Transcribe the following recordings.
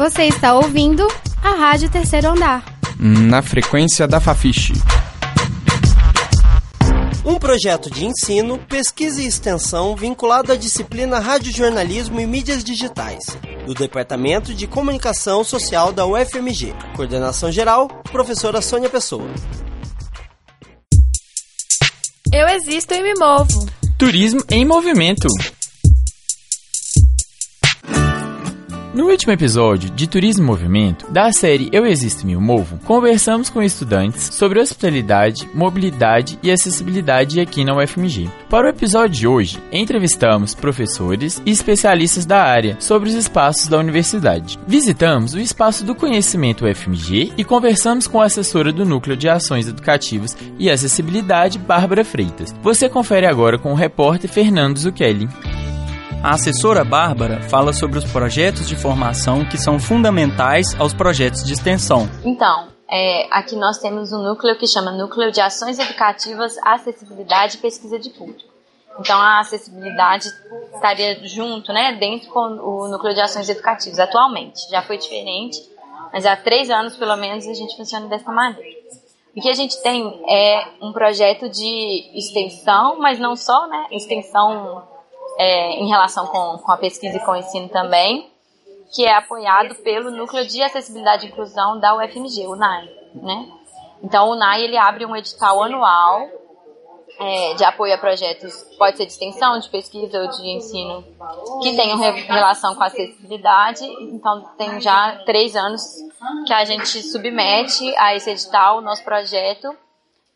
Você está ouvindo a Rádio Terceiro Andar. Na frequência da Fafiche. Um projeto de ensino, pesquisa e extensão vinculado à disciplina Radiojornalismo e Mídias Digitais, do Departamento de Comunicação Social da UFMG. Coordenação geral, professora Sônia Pessoa. Eu existo e me movo. Turismo em movimento. No último episódio de Turismo em Movimento, da série Eu Existo e Me Movo, conversamos com estudantes sobre hospitalidade, mobilidade e acessibilidade aqui na UFMG. Para o episódio de hoje, entrevistamos professores e especialistas da área sobre os espaços da universidade. Visitamos o Espaço do Conhecimento UFMG e conversamos com a assessora do Núcleo de Ações Educativas e Acessibilidade, Bárbara Freitas. Você confere agora com o repórter Fernando Zucchelli. A assessora Bárbara fala sobre os projetos de formação que são fundamentais aos projetos de extensão. Então, é, aqui nós temos um núcleo que chama Núcleo de Ações Educativas, Acessibilidade e Pesquisa de Público. Então, a acessibilidade estaria junto, né, dentro com o Núcleo de Ações Educativas, atualmente. Já foi diferente, mas há três anos, pelo menos, a gente funciona dessa maneira. O que a gente tem é um projeto de extensão, mas não só, né, extensão é, em relação com, com a pesquisa e com o ensino também, que é apoiado pelo Núcleo de Acessibilidade e Inclusão da UFMG, o NAI. Né? Então, o NAI ele abre um edital anual é, de apoio a projetos, pode ser de extensão, de pesquisa ou de ensino, que tenham relação com acessibilidade. Então, tem já três anos que a gente submete a esse edital o nosso projeto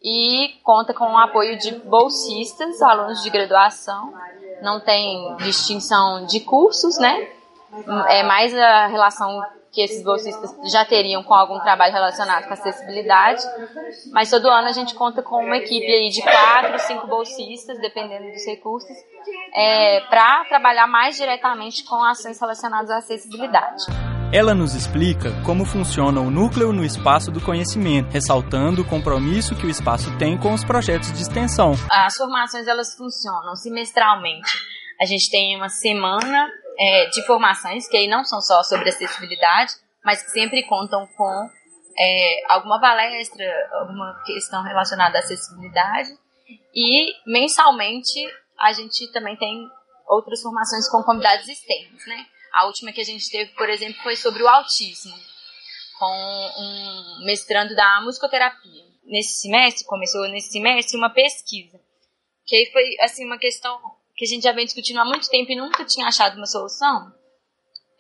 e conta com o apoio de bolsistas, alunos de graduação, não tem distinção de cursos, né? É mais a relação que esses bolsistas já teriam com algum trabalho relacionado com acessibilidade. Mas todo ano a gente conta com uma equipe aí de quatro, cinco bolsistas, dependendo dos recursos, é, para trabalhar mais diretamente com ações relacionadas à acessibilidade. Ela nos explica como funciona o núcleo no espaço do conhecimento, ressaltando o compromisso que o espaço tem com os projetos de extensão. As formações elas funcionam semestralmente. A gente tem uma semana é, de formações que aí não são só sobre acessibilidade, mas que sempre contam com é, alguma palestra, alguma questão relacionada à acessibilidade. E mensalmente a gente também tem outras formações com convidados externos, né? A última que a gente teve, por exemplo, foi sobre o autismo, com um mestrando da musicoterapia. Nesse semestre, começou nesse semestre, uma pesquisa. Que aí foi, assim, uma questão que a gente já vem discutindo há muito tempo e nunca tinha achado uma solução,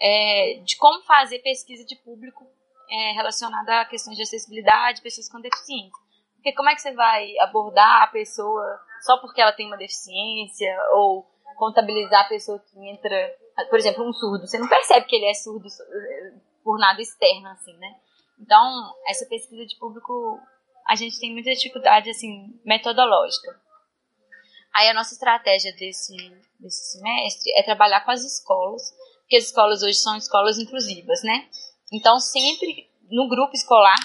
é, de como fazer pesquisa de público é, relacionada a questões de acessibilidade, pessoas com deficiência. Porque como é que você vai abordar a pessoa só porque ela tem uma deficiência, ou contabilizar a pessoa que entra por exemplo, um surdo, você não percebe que ele é surdo por nada externo, assim, né? Então, essa pesquisa de público, a gente tem muita dificuldade, assim, metodológica. Aí a nossa estratégia desse, desse semestre é trabalhar com as escolas, porque as escolas hoje são escolas inclusivas, né? Então, sempre no grupo escolar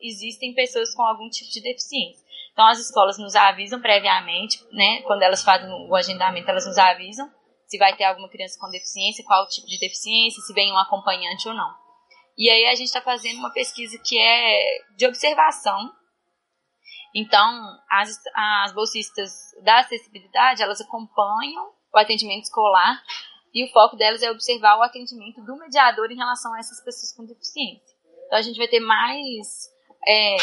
existem pessoas com algum tipo de deficiência. Então, as escolas nos avisam previamente, né? Quando elas fazem o agendamento, elas nos avisam se vai ter alguma criança com deficiência, qual tipo de deficiência, se vem um acompanhante ou não. E aí a gente está fazendo uma pesquisa que é de observação. Então, as, as bolsistas da acessibilidade, elas acompanham o atendimento escolar e o foco delas é observar o atendimento do mediador em relação a essas pessoas com deficiência. Então, a gente vai ter mais é,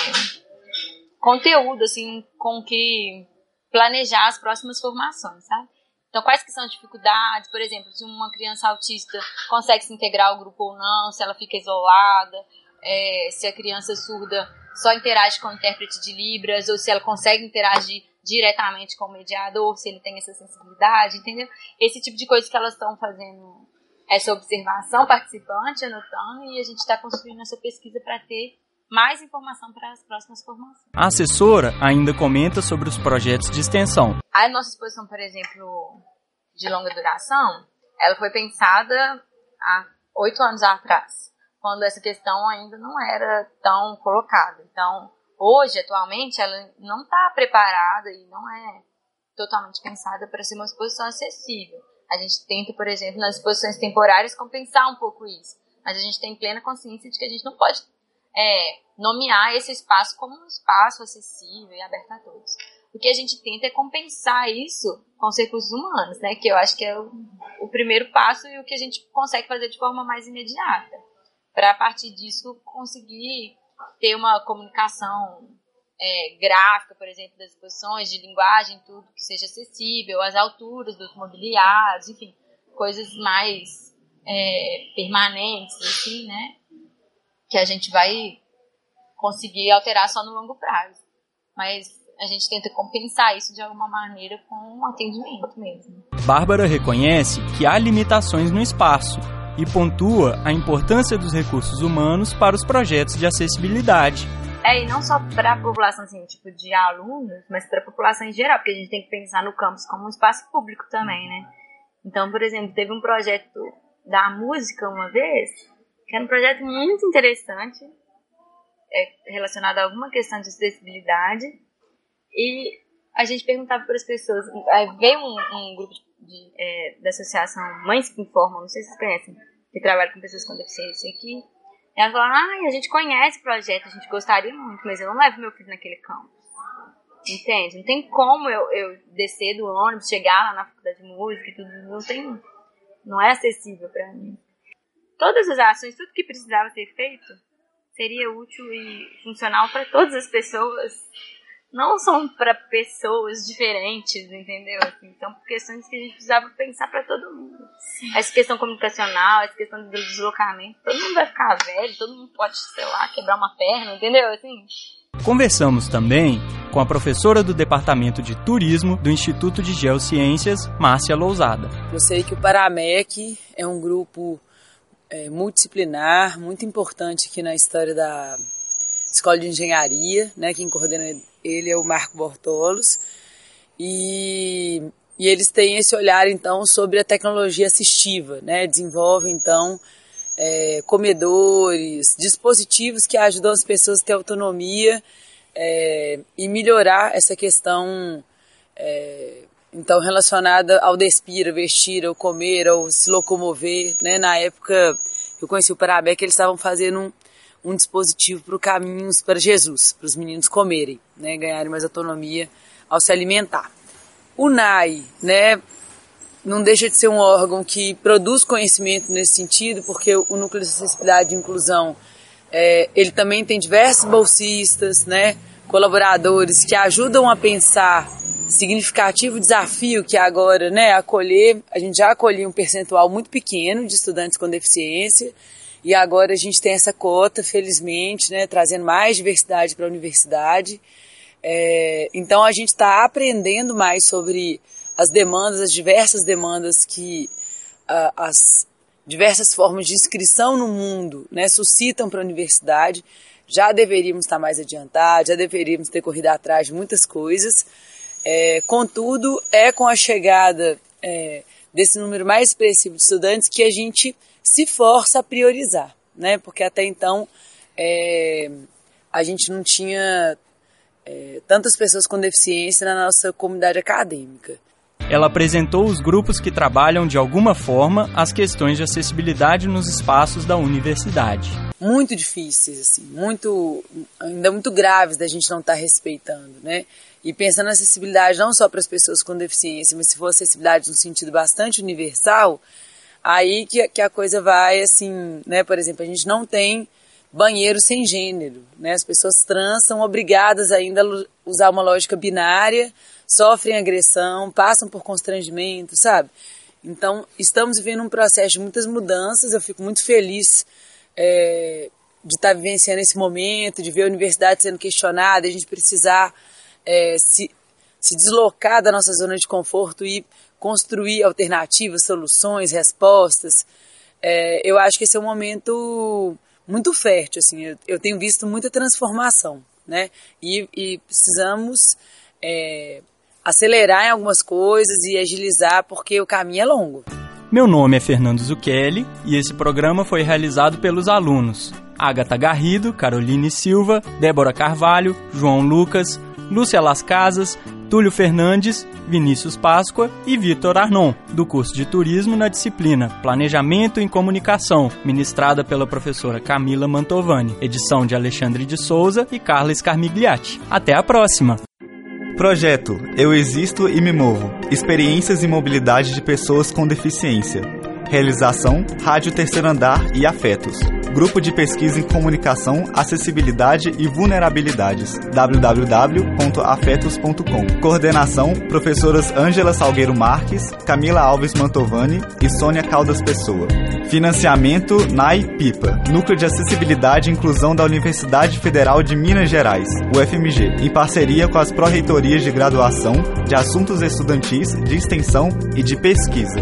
conteúdo, assim, com que planejar as próximas formações, sabe? Então, quais que são as dificuldades? Por exemplo, se uma criança autista consegue se integrar ao grupo ou não, se ela fica isolada, é, se a criança surda só interage com o intérprete de Libras, ou se ela consegue interagir diretamente com o mediador, se ele tem essa sensibilidade, entendeu? Esse tipo de coisa que elas estão fazendo essa observação participante, anotando, e a gente está construindo essa pesquisa para ter mais informação para as próximas formações. A assessora ainda comenta sobre os projetos de extensão. A nossa exposição, por exemplo, de longa duração, ela foi pensada há oito anos atrás, quando essa questão ainda não era tão colocada. Então, hoje, atualmente, ela não está preparada e não é totalmente pensada para ser uma exposição acessível. A gente tenta, por exemplo, nas exposições temporárias compensar um pouco isso mas a gente tem plena consciência de que a gente não pode é, nomear esse espaço como um espaço acessível e aberto a todos. O que a gente tenta é compensar isso com os recursos humanos, né? Que eu acho que é o, o primeiro passo e o que a gente consegue fazer de forma mais imediata. Para a partir disso conseguir ter uma comunicação é, gráfica, por exemplo, das exposições, de linguagem, tudo que seja acessível, as alturas dos mobiliários, enfim, coisas mais é, permanentes, assim, né? Que a gente vai conseguir alterar só no longo prazo. Mas a gente tenta compensar isso de alguma maneira com um atendimento mesmo. Bárbara reconhece que há limitações no espaço e pontua a importância dos recursos humanos para os projetos de acessibilidade. É, e não só para a população assim, tipo de alunos, mas para a população em geral, porque a gente tem que pensar no campus como um espaço público também, né? Então, por exemplo, teve um projeto da música uma vez, que era um projeto muito interessante, é, relacionado a alguma questão de acessibilidade, e a gente perguntava para as pessoas, veio um, um grupo de, é, da associação Mães que Informam, não sei se vocês conhecem, que trabalha com pessoas com deficiência aqui, e ela falou, ah, a gente conhece o projeto, a gente gostaria muito, mas eu não levo meu filho naquele campo. Entende? Não tem como eu, eu descer do ônibus, chegar lá na faculdade de música e tudo, não tem, não é acessível para mim. Todas as ações, tudo que precisava ser feito, seria útil e funcional para todas as pessoas não são para pessoas diferentes, entendeu? Assim, então, questões que a gente precisava pensar para todo mundo. Sim. Essa questão comunicacional, essa questão do deslocamento, todo mundo vai ficar velho, todo mundo pode, sei lá, quebrar uma perna, entendeu? Assim. Conversamos também com a professora do Departamento de Turismo do Instituto de Geociências, Márcia Lousada. Eu sei que o Paramec é um grupo é, multidisciplinar, muito importante aqui na história da Escola de Engenharia, né? Quem coordena ele é o Marco Bortolos. E, e eles têm esse olhar, então, sobre a tecnologia assistiva, né? Desenvolve, então, é, comedores, dispositivos que ajudam as pessoas a ter autonomia é, e melhorar essa questão, é, então, relacionada ao despir, vestir, ao comer, ao se locomover, né? Na época, eu conheci o Parabec, eles estavam fazendo um um dispositivo para caminhos para Jesus, para os meninos comerem, né, ganharem mais autonomia ao se alimentar. O NAI, né, não deixa de ser um órgão que produz conhecimento nesse sentido, porque o Núcleo de Acessibilidade e Inclusão, é, ele também tem diversos bolsistas, né, colaboradores que ajudam a pensar significativo desafio que agora, né, acolher, a gente já acolheu um percentual muito pequeno de estudantes com deficiência, e agora a gente tem essa cota, felizmente, né, trazendo mais diversidade para a universidade. É, então a gente está aprendendo mais sobre as demandas, as diversas demandas que uh, as diversas formas de inscrição no mundo né, suscitam para a universidade. Já deveríamos estar mais adiantados, já deveríamos ter corrido atrás de muitas coisas. É, contudo, é com a chegada é, desse número mais expressivo de estudantes que a gente se força a priorizar, né? Porque até então é, a gente não tinha é, tantas pessoas com deficiência na nossa comunidade acadêmica. Ela apresentou os grupos que trabalham de alguma forma as questões de acessibilidade nos espaços da universidade. Muito difíceis, assim, muito, ainda muito graves da gente não estar tá respeitando, né? E pensando na acessibilidade não só para as pessoas com deficiência, mas se for acessibilidade no sentido bastante universal, aí que, que a coisa vai assim, né? Por exemplo, a gente não tem banheiro sem gênero, né? As pessoas trans são obrigadas ainda a usar uma lógica binária, sofrem agressão, passam por constrangimento, sabe? Então, estamos vivendo um processo de muitas mudanças, eu fico muito feliz é, de estar vivenciando esse momento, de ver a universidade sendo questionada, a gente precisar é, se, se deslocar da nossa zona de conforto e construir alternativas, soluções, respostas. É, eu acho que esse é um momento muito fértil, assim, eu, eu tenho visto muita transformação, né? E, e precisamos é, acelerar em algumas coisas e agilizar porque o caminho é longo. Meu nome é Fernando Zucchelli e esse programa foi realizado pelos alunos Agatha Garrido, Caroline Silva, Débora Carvalho, João Lucas, Lúcia Las Casas, Túlio Fernandes, Vinícius Páscoa e Vitor Arnon, do curso de Turismo na disciplina Planejamento em Comunicação, ministrada pela professora Camila Mantovani, edição de Alexandre de Souza e Carla Scarmigliati. Até a próxima! Projeto Eu Existo e Me Movo Experiências e mobilidade de pessoas com deficiência. Realização Rádio Terceiro Andar e Afetos. Grupo de Pesquisa em Comunicação, Acessibilidade e Vulnerabilidades. www.afetos.com. Coordenação: Professoras Ângela Salgueiro Marques, Camila Alves Mantovani e Sônia Caldas Pessoa. Financiamento NAI PIPA, Núcleo de Acessibilidade e Inclusão da Universidade Federal de Minas Gerais, UFMG, em parceria com as pró-reitorias de graduação, de assuntos estudantis, de extensão e de pesquisa.